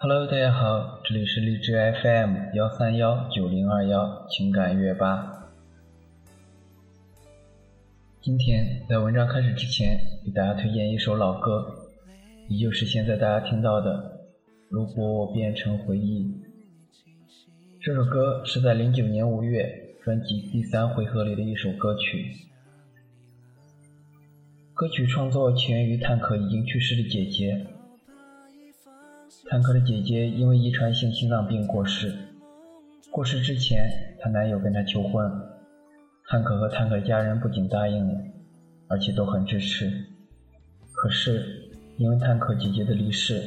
Hello，大家好，这里是荔枝 FM 幺三幺九零二幺情感乐吧。今天在文章开始之前，给大家推荐一首老歌，也就是现在大家听到的《如果我变成回忆》。这首歌是在零九年五月专辑第三回合里的一首歌曲。歌曲创作起源于探克已经去世的姐姐。坦克的姐姐因为遗传性心脏病过世。过世之前，她男友跟她求婚，坦克和坦克家人不仅答应了，而且都很支持。可是，因为坦克姐姐的离世，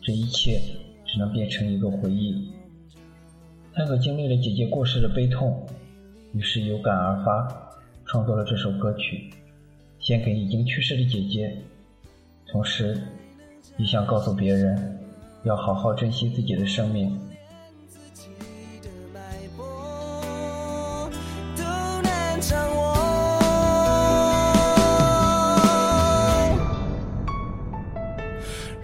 这一切只能变成一个回忆。坦克经历了姐姐过世的悲痛，于是有感而发，创作了这首歌曲，献给已经去世的姐姐，同时，也想告诉别人。要好好珍惜自己的生命。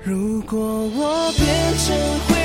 如果我变成灰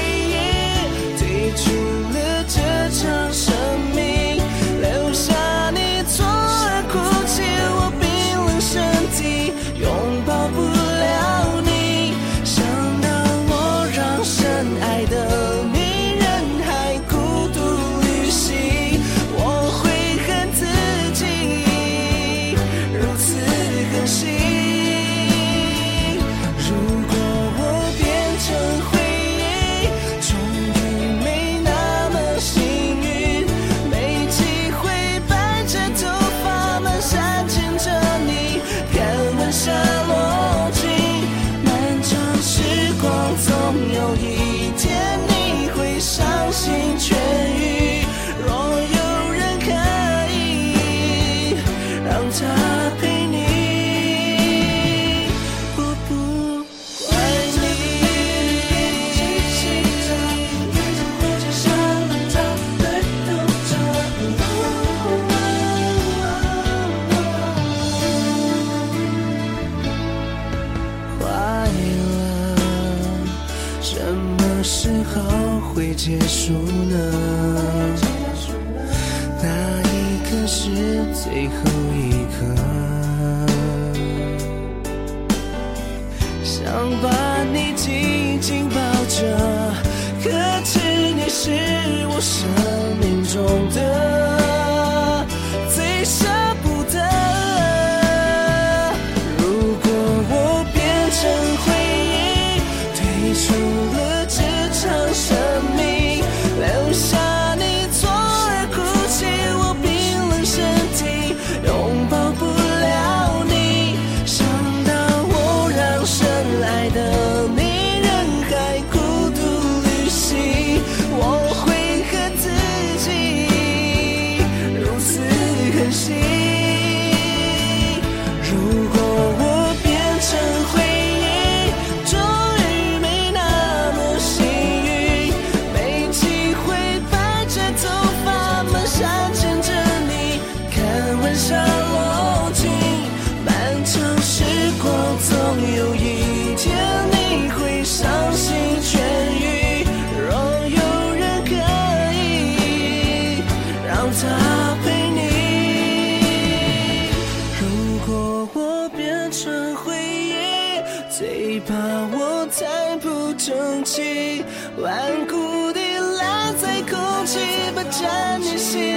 结束呢？那一刻是最后一刻，想把你紧紧抱着，可知你是我怕我太不争气，顽固地赖在空气，霸占你心。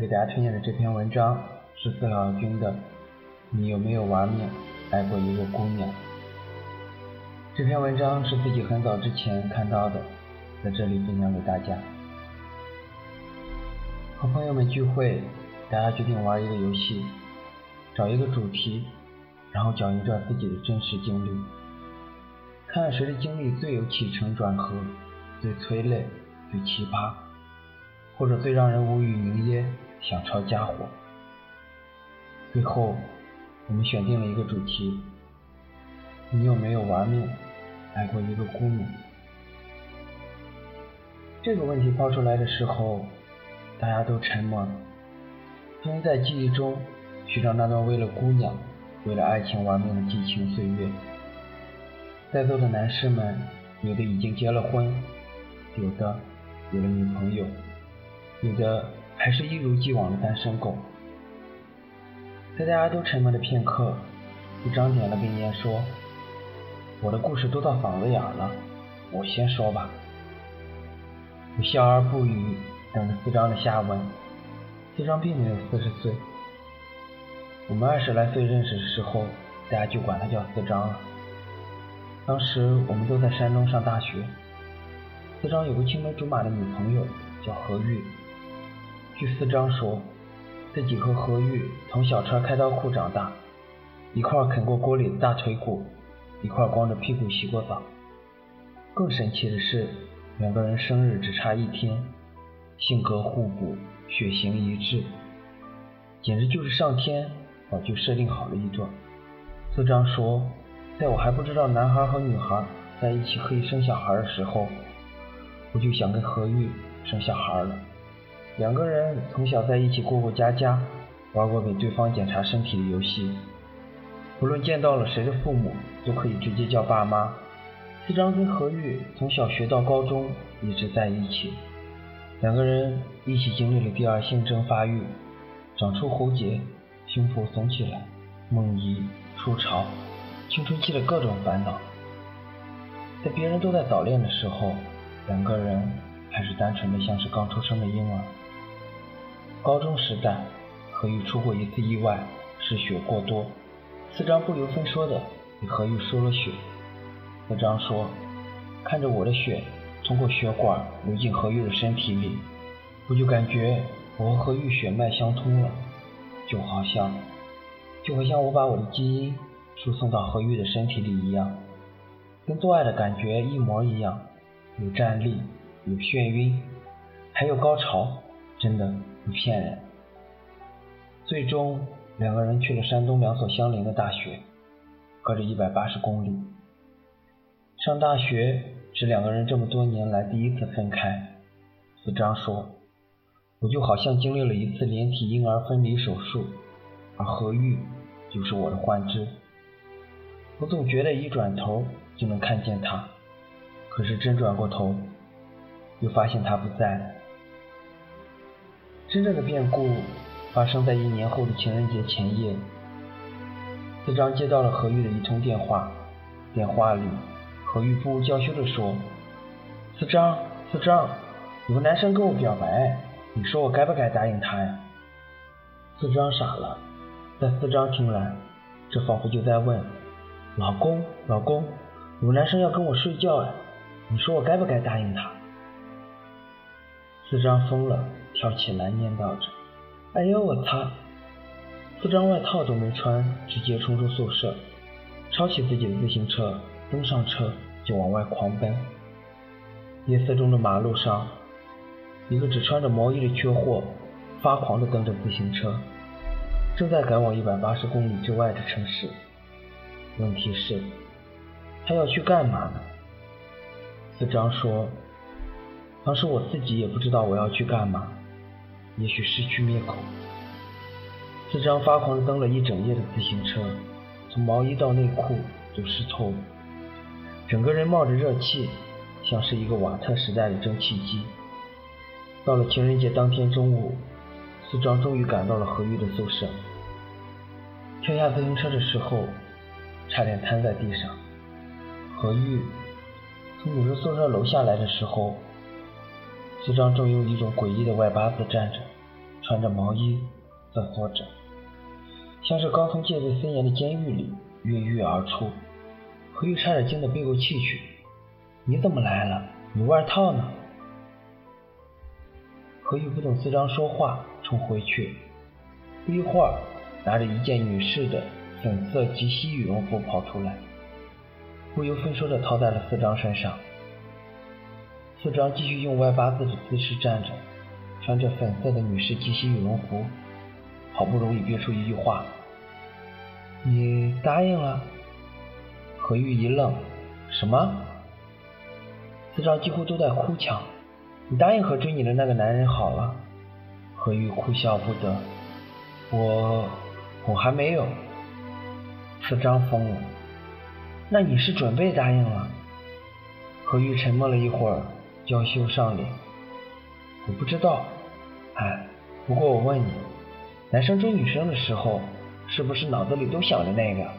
给大家推荐的这篇文章是四小军的《你有没有玩命爱过一个姑娘》。这篇文章是自己很早之前看到的，在这里分享给大家。和朋友们聚会，大家决定玩一个游戏，找一个主题，然后讲一段自己的真实经历，看看谁的经历最有起承转合，最催泪，最奇葩，或者最让人无语凝噎，想抄家伙。最后，我们选定了一个主题：你有没有玩命爱过一个姑娘？这个问题抛出来的时候。大家都沉默了，因为在记忆中寻找那段为了姑娘、为了爱情玩命的激情岁月。在座的男士们，有的已经结了婚，有的有了女朋友，有的还是一如既往的单身狗。在大家都沉默的片刻，一张点了根烟，说：“我的故事都到嗓子眼了，我先说吧。”我笑而不语。等着四张的下文。四张并没有四十岁，我们二十来岁认识的时候，大家就管他叫四张了。当时我们都在山东上大学，四张有个青梅竹马的女朋友叫何玉。据四张说，自己和何玉从小穿开裆裤长大，一块啃过锅里的大腿骨，一块光着屁股洗过澡。更神奇的是，两个人生日只差一天。性格互补，血型一致，简直就是上天早就设定好了一段。四张说，在我还不知道男孩和女孩在一起可以生小孩的时候，我就想跟何玉生小孩了。两个人从小在一起过过家家，玩过给对方检查身体的游戏，不论见到了谁的父母，都可以直接叫爸妈。四张跟何玉从小学到高中一直在一起。两个人一起经历了第二性征发育，长出喉结，胸脯耸起来，梦遗、初潮，青春期的各种烦恼。在别人都在早恋的时候，两个人还是单纯的像是刚出生的婴儿。高中时代，何玉出过一次意外，失血过多，四张不由分说的给何玉输了血。四张说：“看着我的血。”通过血管流进何玉的身体里，我就感觉我和何玉血脉相通了，就好像，就好像我把我的基因输送到何玉的身体里一样，跟做爱的感觉一模一样，有站立，有眩晕，还有高潮，真的不骗人。最终，两个人去了山东两所相邻的大学，隔着一百八十公里，上大学。是两个人这么多年来第一次分开。四张说：“我就好像经历了一次连体婴儿分离手术，而何玉就是我的幻肢。我总觉得一转头就能看见他，可是真转过头，又发现他不在了。真正的变故发生在一年后的情人节前夜。四张接到了何玉的一通电话，电话里。”何玉不无娇羞地说：“四张，四张，有个男生跟我表白，你说我该不该答应他呀？”四张傻了，在四张听来，这仿佛就在问：“老公，老公，有个男生要跟我睡觉哎，你说我该不该答应他？”四张疯了，跳起来念叨着：“哎呦我擦！”四张外套都没穿，直接冲出宿舍，抄起自己的自行车。登上车就往外狂奔。夜色中的马路上，一个只穿着毛衣的缺货发狂地蹬着自行车，正在赶往一百八十公里之外的城市。问题是，他要去干嘛呢？四张说：“当时我自己也不知道我要去干嘛，也许失去灭口。”四张发狂蹬了一整夜的自行车，从毛衣到内裤都湿透了。整个人冒着热气，像是一个瓦特时代的蒸汽机。到了情人节当天中午，四张终于赶到了何玉的宿舍。跳下自行车的时候，差点瘫在地上。何玉从女生宿舍楼下来的时候，四张正用一种诡异的外八字站着，穿着毛衣，瑟缩着，像是刚从戒备森严的监狱里越狱而出。何玉差点惊得背过气去。你怎么来了？你外套呢？何玉不等四张说话，冲回去。不一会儿，拿着一件女士的粉色及膝羽绒服跑出来，不由分说的套在了四张身上。四张继续用歪八字的姿势站着，穿着粉色的女士及膝羽绒服，好不容易憋出一句话：“你答应了？”何玉一愣：“什么？”四张几乎都在哭腔：“你答应和追你的那个男人好了？”何玉哭笑不得：“我……我还没有。”四张疯了：“那你是准备答应了？”何玉沉默了一会儿。娇羞上脸，我不知道，哎，不过我问你，男生追女生的时候，是不是脑子里都想着那个？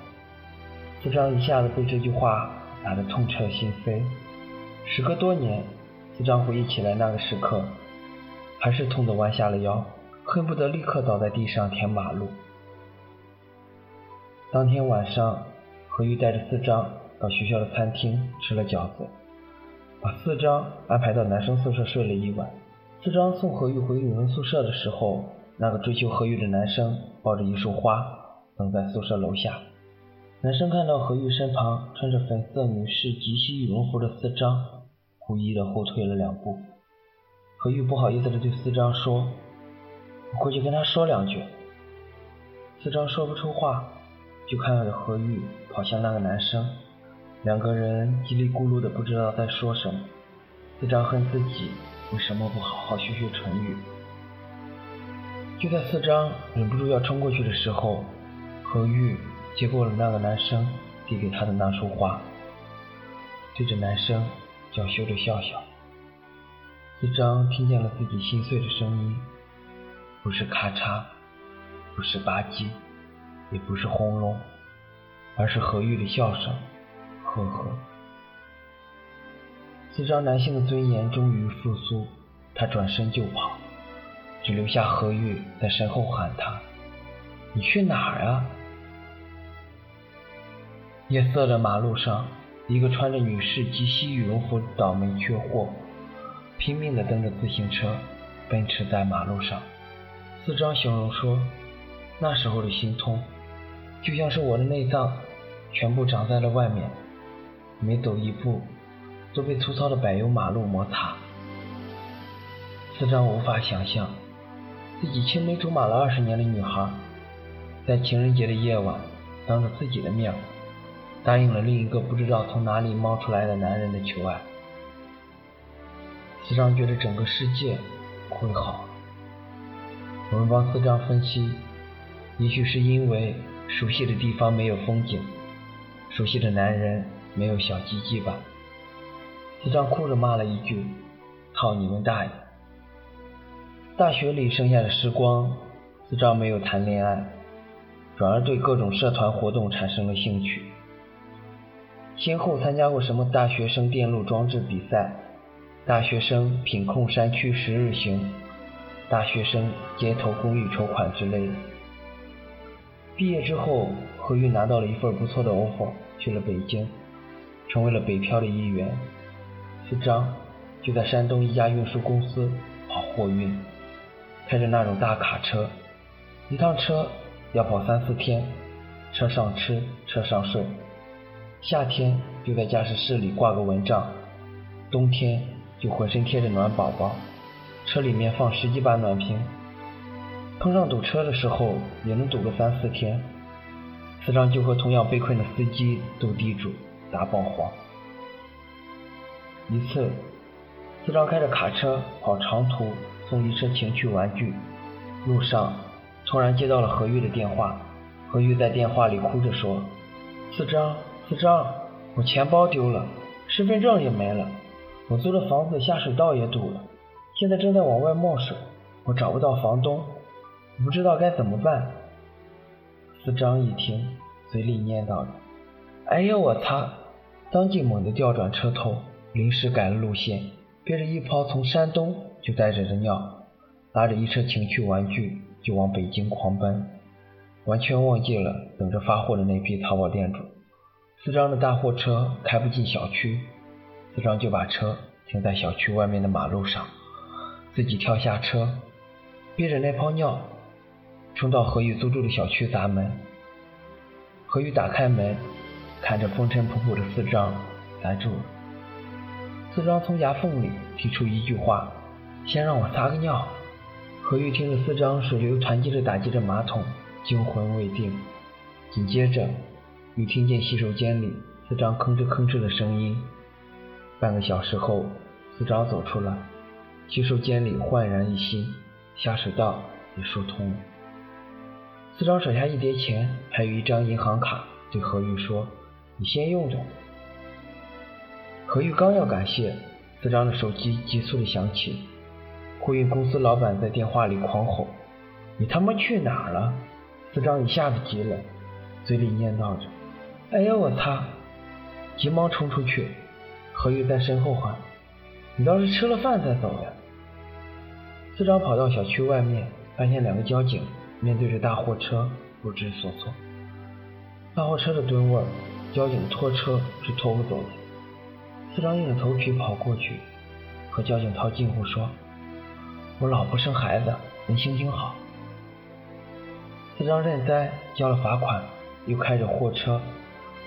四张一下子被这句话打得痛彻心扉。时隔多年，四张回忆起来那个时刻，还是痛得弯下了腰，恨不得立刻倒在地上填马路。当天晚上，何玉带着四张到学校的餐厅吃了饺子。把四张安排到男生宿舍睡了一晚。四张送何玉回女生宿舍的时候，那个追求何玉的男生抱着一束花等在宿舍楼下。男生看到何玉身旁穿着粉色女士及膝羽绒服的四张，故意的后退了两步。何玉不好意思的对四张说：“我过去跟他说两句。”四张说不出话，就看着何玉跑向那个男生。两个人叽里咕噜的，不知道在说什么。四张恨自己为什么不好好学学唇语。就在四张忍不住要冲过去的时候，何玉接过了那个男生递给他的那束花，对着男生娇羞的笑笑。四张听见了自己心碎的声音，不是咔嚓，不是吧唧，也不是轰隆，而是何玉的笑声。呵呵，四张男性的尊严终于复苏，他转身就跑，只留下何玉在身后喊他：“你去哪儿啊？”夜色的马路上，一个穿着女士及膝羽绒服的倒霉缺货，拼命地蹬着自行车奔驰在马路上。四张形容说：“那时候的心痛，就像是我的内脏全部长在了外面。”每走一步，都被粗糙的柏油马路摩擦。四张无法想象，自己青梅竹马了二十年的女孩，在情人节的夜晚，当着自己的面，答应了另一个不知道从哪里冒出来的男人的求爱。四张觉得整个世界会好。我们帮四张分析，也许是因为熟悉的地方没有风景，熟悉的男人。没有小鸡鸡吧？四张哭着骂了一句：“操你们大爷！”大学里剩下的时光，四张没有谈恋爱，转而对各种社团活动产生了兴趣。先后参加过什么大学生电路装置比赛、大学生品控山区十日行、大学生街头公益筹款之类的。毕业之后，何玉拿到了一份不错的 offer，去了北京。成为了北漂的一员，四张就在山东一家运输公司跑货运，开着那种大卡车，一趟车要跑三四天，车上吃，车上睡，夏天就在驾驶室里挂个蚊帐，冬天就浑身贴着暖宝宝，车里面放十几把暖瓶，碰上堵车的时候也能堵个三四天，四张就和同样被困的司机斗地主。打爆黄。一次，四张开着卡车跑长途送一车情趣玩具，路上突然接到了何玉的电话。何玉在电话里哭着说：“四张，四张，我钱包丢了，身份证也没了，我租的房子下水道也堵了，现在正在往外冒水，我找不到房东，我不知道该怎么办。”四张一听，嘴里念叨着：“哎呦我擦！”当即猛地调转车头，临时改了路线，憋着一泡从山东就带着的尿，拉着一车情趣玩具就往北京狂奔，完全忘记了等着发货的那批淘宝店主。四张的大货车开不进小区，四张就把车停在小区外面的马路上，自己跳下车，憋着那泡尿，冲到何宇租住的小区砸门。何宇打开门，看着风尘仆仆的四张，呆住了。四张从牙缝里提出一句话：“先让我撒个尿。”何玉听着四张水流湍急着打击着马桶，惊魂未定。紧接着，又听见洗手间里四张吭哧吭哧的声音。半个小时后，四张走出来，洗手间里焕然一新，下水道也疏通了。四张甩下一叠钱，还有一张银行卡，对何玉说：“你先用着。”何玉刚要感谢，四张的手机急速的响起，货运公司老板在电话里狂吼：“你他妈去哪儿了？”四张一下子急了。嘴里念叨着：“哎呀，我擦！”急忙冲出去，何玉在身后喊：“你倒是吃了饭再走呀！”四张跑到小区外面，发现两个交警面对着大货车不知所措。大货车的吨位，交警拖车是拖不走的。四张硬着头皮跑过去，和交警套近乎说：“我老婆生孩子，您心情好。”四张认栽，交了罚款。又开着货车，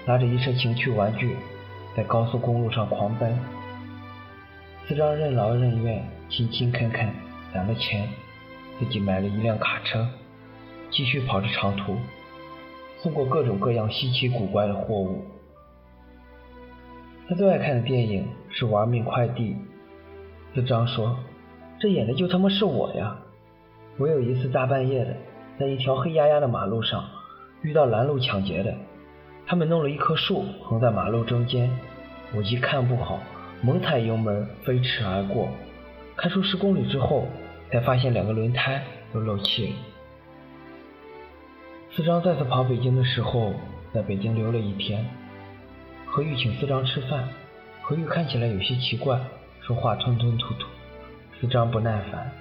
拉着一车情趣玩具，在高速公路上狂奔。四张任劳任怨，勤勤恳恳，攒了钱，自己买了一辆卡车，继续跑着长途，送过各种各样稀奇古怪的货物。他最爱看的电影是《玩命快递》。四张说：“这演的就他妈是我呀！我有一次大半夜的，在一条黑压压的马路上。”遇到拦路抢劫的，他们弄了一棵树横在马路中间，我一看不好，猛踩油门飞驰而过，开出十公里之后，才发现两个轮胎都漏气了。四张再次跑北京的时候，在北京留了一天。何玉请四张吃饭，何玉看起来有些奇怪，说话吞吞吐吐。四张不耐烦，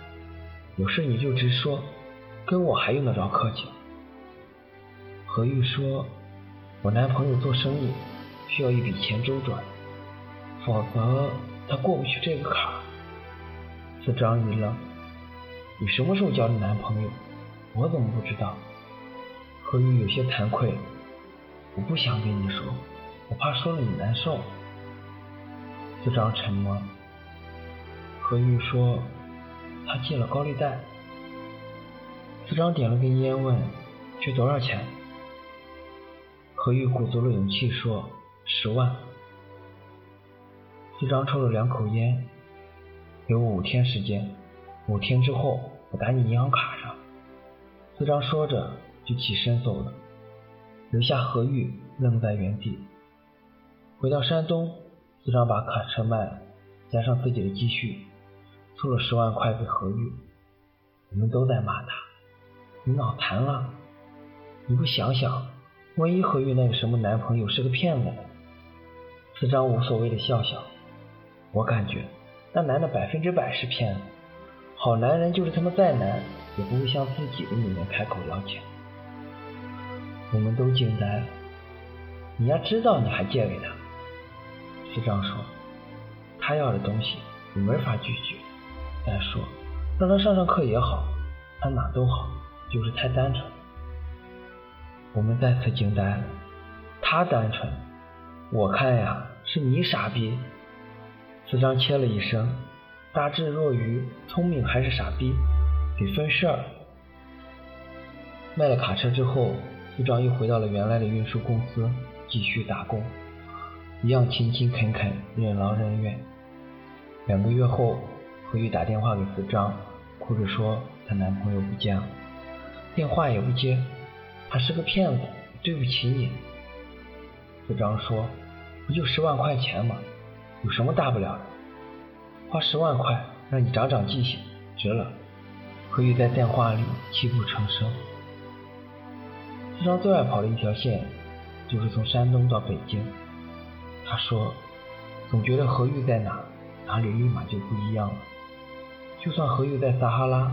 有事你就直说，跟我还用得着客气？何玉说：“我男朋友做生意需要一笔钱周转，否则他过不去这个坎。”四张一愣：“你什么时候交的男朋友？我怎么不知道？”何玉有些惭愧：“我不想跟你说，我怕说了你难受。”四张沉默。何玉说：“他借了高利贷。”四张点了根烟问：“缺多少钱？”何玉鼓足了勇气说：“十万。”四张抽了两口烟，给我五天时间，五天之后我打你银行卡上。四张说着就起身走了，留下何玉愣在原地。回到山东，四张把卡车卖了，加上自己的积蓄，凑了十万块给何玉。我们都在骂他：“你脑残了？你不想想？”万一何玉那个什么男朋友是个骗子呢？四张无所谓的笑笑，我感觉那男的百分之百是骗子。好男人就是他妈再难也不会向自己的女人开口要钱。我们都惊呆了，你要知道你还借给他。四张说，他要的东西你没法拒绝。再说让他上上课也好，他哪都好，就是太单纯。我们再次惊呆了，他单纯，我看呀是你傻逼。四张切了一声，大智若愚，聪明还是傻逼，得分事儿。卖了卡车之后，四张又回到了原来的运输公司，继续打工，一样勤勤恳恳，任劳任怨。两个月后，何玉打电话给四张，哭着说她男朋友不见了，电话也不接。他是个骗子，对不起你。四张说：“不就十万块钱吗？有什么大不了的？花十万块让你长长记性，值了。”何玉在电话里泣不成声。四张最爱跑的一条线就是从山东到北京。他说：“总觉得何玉在哪，哪里立马就不一样了。就算何玉在撒哈拉，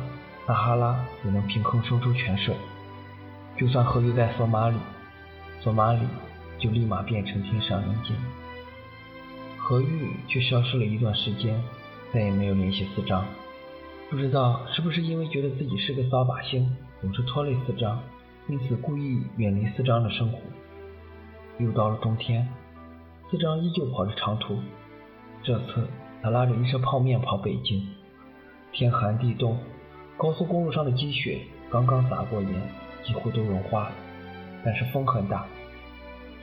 撒哈拉也能凭空生出泉水。”就算何玉在索马里，索马里就立马变成天上人间。何玉却消失了一段时间，再也没有联系四张。不知道是不是因为觉得自己是个扫把星，总是拖累四张，因此故意远离四张的生活。又到了冬天，四张依旧跑着长途，这次他拉着一车泡面跑北京。天寒地冻，高速公路上的积雪刚刚撒过盐，几乎都融化了，但是风很大。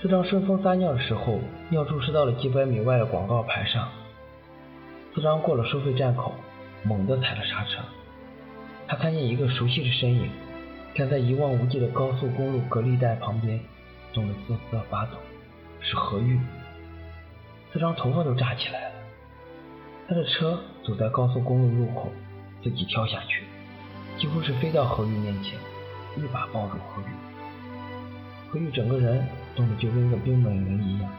四张顺风撒尿的时候，尿注射到了几百米外的广告牌上。四张过了收费站口，猛地踩了刹车。他看见一个熟悉的身影，站在一望无际的高速公路隔离带旁边，冻得瑟瑟发抖，是何玉。四张头发都炸起来了。他的车走在高速公路路口，自己跳下去，几乎是飞到何玉面前，一把抱住何玉。何玉整个人冻得就跟个冰美人一样。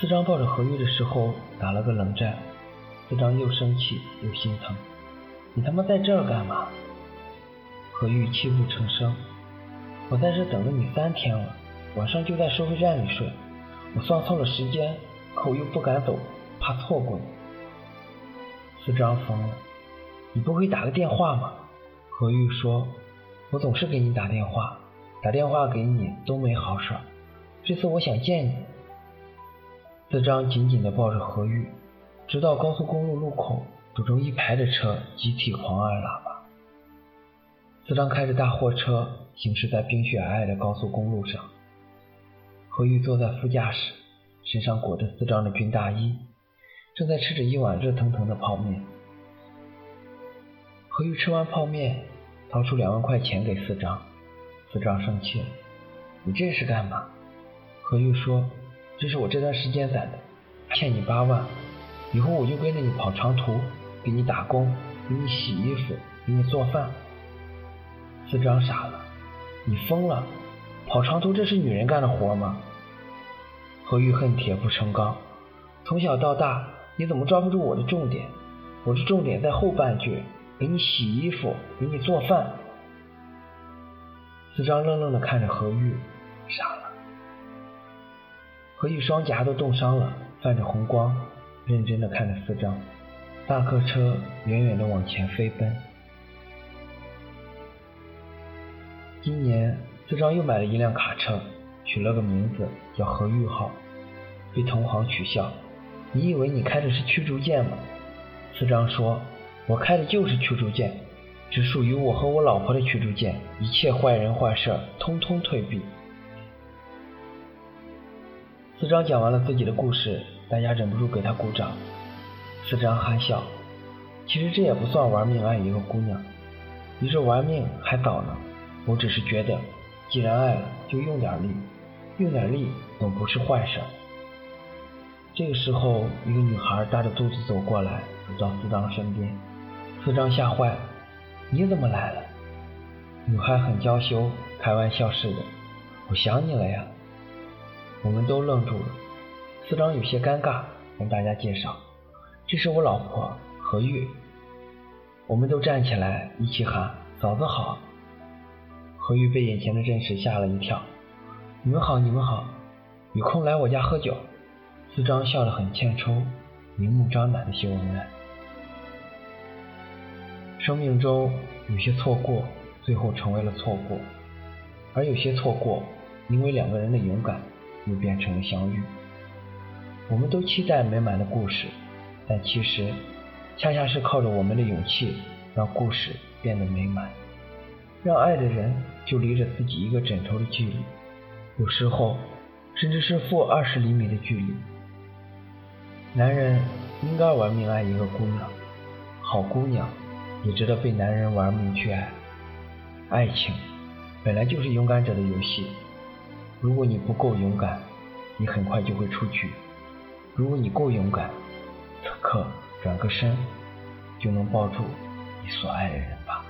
四张抱着何玉的时候打了个冷战，四张又生气又心疼。你他妈在这干嘛？何玉泣不成声。我在这等了你三天了，晚上就在收费站里睡。我算错了时间，可我又不敢走，怕错过你。四张疯了，你不会打个电话吗？何玉说：“我总是给你打电话。”打电话给你都没好事，这次我想见你。四张紧紧地抱着何玉，直到高速公路路口，堵成一排的车集体狂按喇叭。四张开着大货车行驶在冰雪皑皑的高速公路上，何玉坐在副驾驶，身上裹着四张的军大衣，正在吃着一碗热腾腾的泡面。何玉吃完泡面，掏出两万块钱给四张。四张生气了，你这是干嘛？何玉说：“这是我这段时间攒的，欠你八万，以后我就跟着你跑长途，给你打工，给你洗衣服，给你做饭。”四张傻了，你疯了？跑长途这是女人干的活吗？何玉恨铁不成钢，从小到大你怎么抓不住我的重点？我的重点在后半句，给你洗衣服，给你做饭。四张愣愣的看着何玉，傻了。何玉双颊都冻伤了，泛着红光，认真的看着四张。大客车远远的往前飞奔。今年四张又买了一辆卡车，取了个名字叫何玉号，被同行取笑：“你以为你开的是驱逐舰吗？”四张说：“我开的就是驱逐舰。”只属于我和我老婆的驱逐舰，一切坏人坏事通通退避。四张讲完了自己的故事，大家忍不住给他鼓掌。四张憨笑，其实这也不算玩命爱一个姑娘，你这玩命还早呢。我只是觉得，既然爱了，就用点力，用点力总不是坏事。这个时候，一个女孩大着肚子走过来，走到四张身边，四张吓坏了。你怎么来了？女孩很娇羞，开玩笑似的：“我想你了呀。”我们都愣住了。四张有些尴尬，跟大家介绍：“这是我老婆何玉。”我们都站起来一起喊：“嫂子好！”何玉被眼前的阵势吓了一跳：“你们好，你们好，有空来我家喝酒。”四张笑得很欠抽，明目张胆的秀恩爱。生命中有些错过，最后成为了错过；而有些错过，因为两个人的勇敢，又变成了相遇。我们都期待美满的故事，但其实，恰恰是靠着我们的勇气，让故事变得美满，让爱的人就离着自己一个枕头的距离，有时候甚至是负二十厘米的距离。男人应该玩命爱一个姑娘，好姑娘。也值得被男人玩命去爱。爱情本来就是勇敢者的游戏。如果你不够勇敢，你很快就会出局；如果你够勇敢，此刻转个身就能抱住你所爱的人吧。